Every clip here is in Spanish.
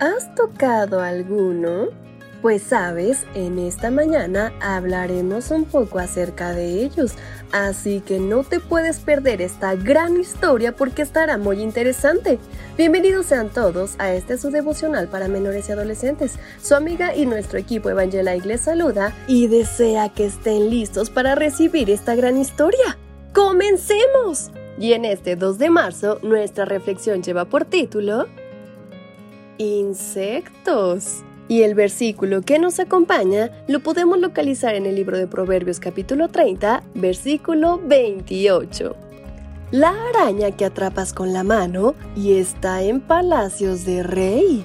¿Has tocado alguno? Pues sabes, en esta mañana hablaremos un poco acerca de ellos, así que no te puedes perder esta gran historia porque estará muy interesante. Bienvenidos sean todos a este su devocional para menores y adolescentes. Su amiga y nuestro equipo Evangela les saluda y desea que estén listos para recibir esta gran historia. ¡Comencemos! Y en este 2 de marzo, nuestra reflexión lleva por título insectos. Y el versículo que nos acompaña lo podemos localizar en el libro de Proverbios capítulo 30, versículo 28. La araña que atrapas con la mano y está en palacios de rey.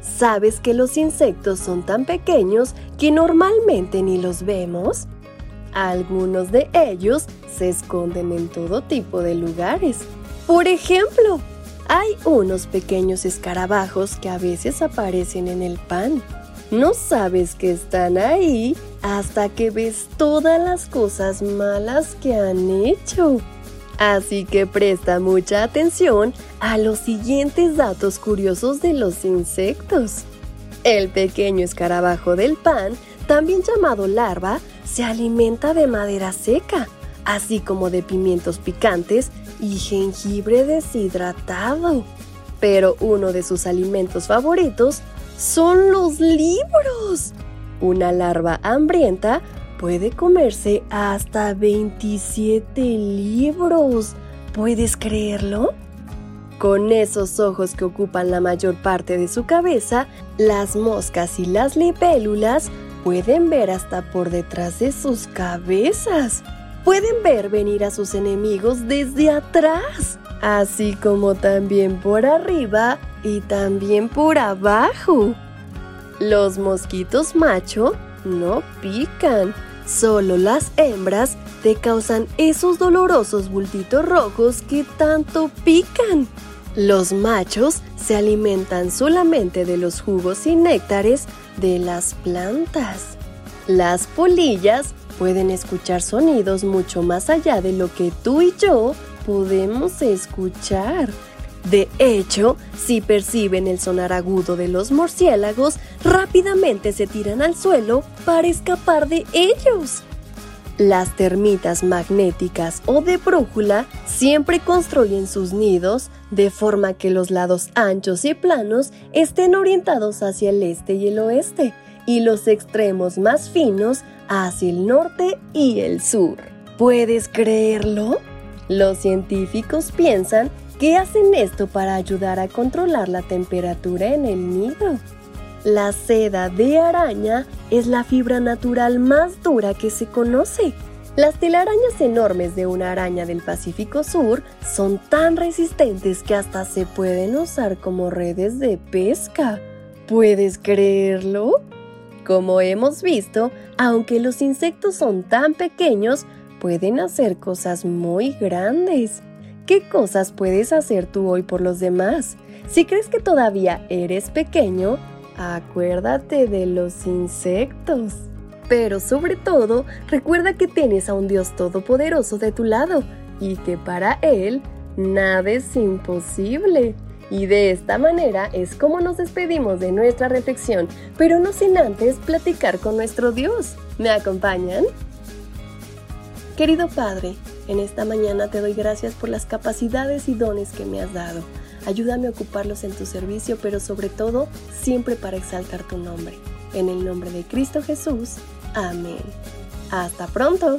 ¿Sabes que los insectos son tan pequeños que normalmente ni los vemos? Algunos de ellos se esconden en todo tipo de lugares. Por ejemplo, hay unos pequeños escarabajos que a veces aparecen en el pan. No sabes que están ahí hasta que ves todas las cosas malas que han hecho. Así que presta mucha atención a los siguientes datos curiosos de los insectos. El pequeño escarabajo del pan, también llamado larva, se alimenta de madera seca, así como de pimientos picantes y jengibre deshidratado. Pero uno de sus alimentos favoritos son los libros. Una larva hambrienta puede comerse hasta 27 libros. ¿Puedes creerlo? Con esos ojos que ocupan la mayor parte de su cabeza, las moscas y las libélulas pueden ver hasta por detrás de sus cabezas pueden ver venir a sus enemigos desde atrás, así como también por arriba y también por abajo. Los mosquitos macho no pican, solo las hembras te causan esos dolorosos bultitos rojos que tanto pican. Los machos se alimentan solamente de los jugos y néctares de las plantas. Las polillas pueden escuchar sonidos mucho más allá de lo que tú y yo podemos escuchar. De hecho, si perciben el sonar agudo de los murciélagos, rápidamente se tiran al suelo para escapar de ellos. Las termitas magnéticas o de brújula siempre construyen sus nidos de forma que los lados anchos y planos estén orientados hacia el este y el oeste, y los extremos más finos hacia el norte y el sur. ¿Puedes creerlo? Los científicos piensan que hacen esto para ayudar a controlar la temperatura en el nido. La seda de araña es la fibra natural más dura que se conoce. Las telarañas enormes de una araña del Pacífico Sur son tan resistentes que hasta se pueden usar como redes de pesca. ¿Puedes creerlo? Como hemos visto, aunque los insectos son tan pequeños, pueden hacer cosas muy grandes. ¿Qué cosas puedes hacer tú hoy por los demás? Si crees que todavía eres pequeño, acuérdate de los insectos. Pero sobre todo, recuerda que tienes a un Dios todopoderoso de tu lado y que para Él nada es imposible. Y de esta manera es como nos despedimos de nuestra reflexión, pero no sin antes platicar con nuestro Dios. ¿Me acompañan? Querido Padre, en esta mañana te doy gracias por las capacidades y dones que me has dado. Ayúdame a ocuparlos en tu servicio, pero sobre todo siempre para exaltar tu nombre. En el nombre de Cristo Jesús. Amén. Hasta pronto.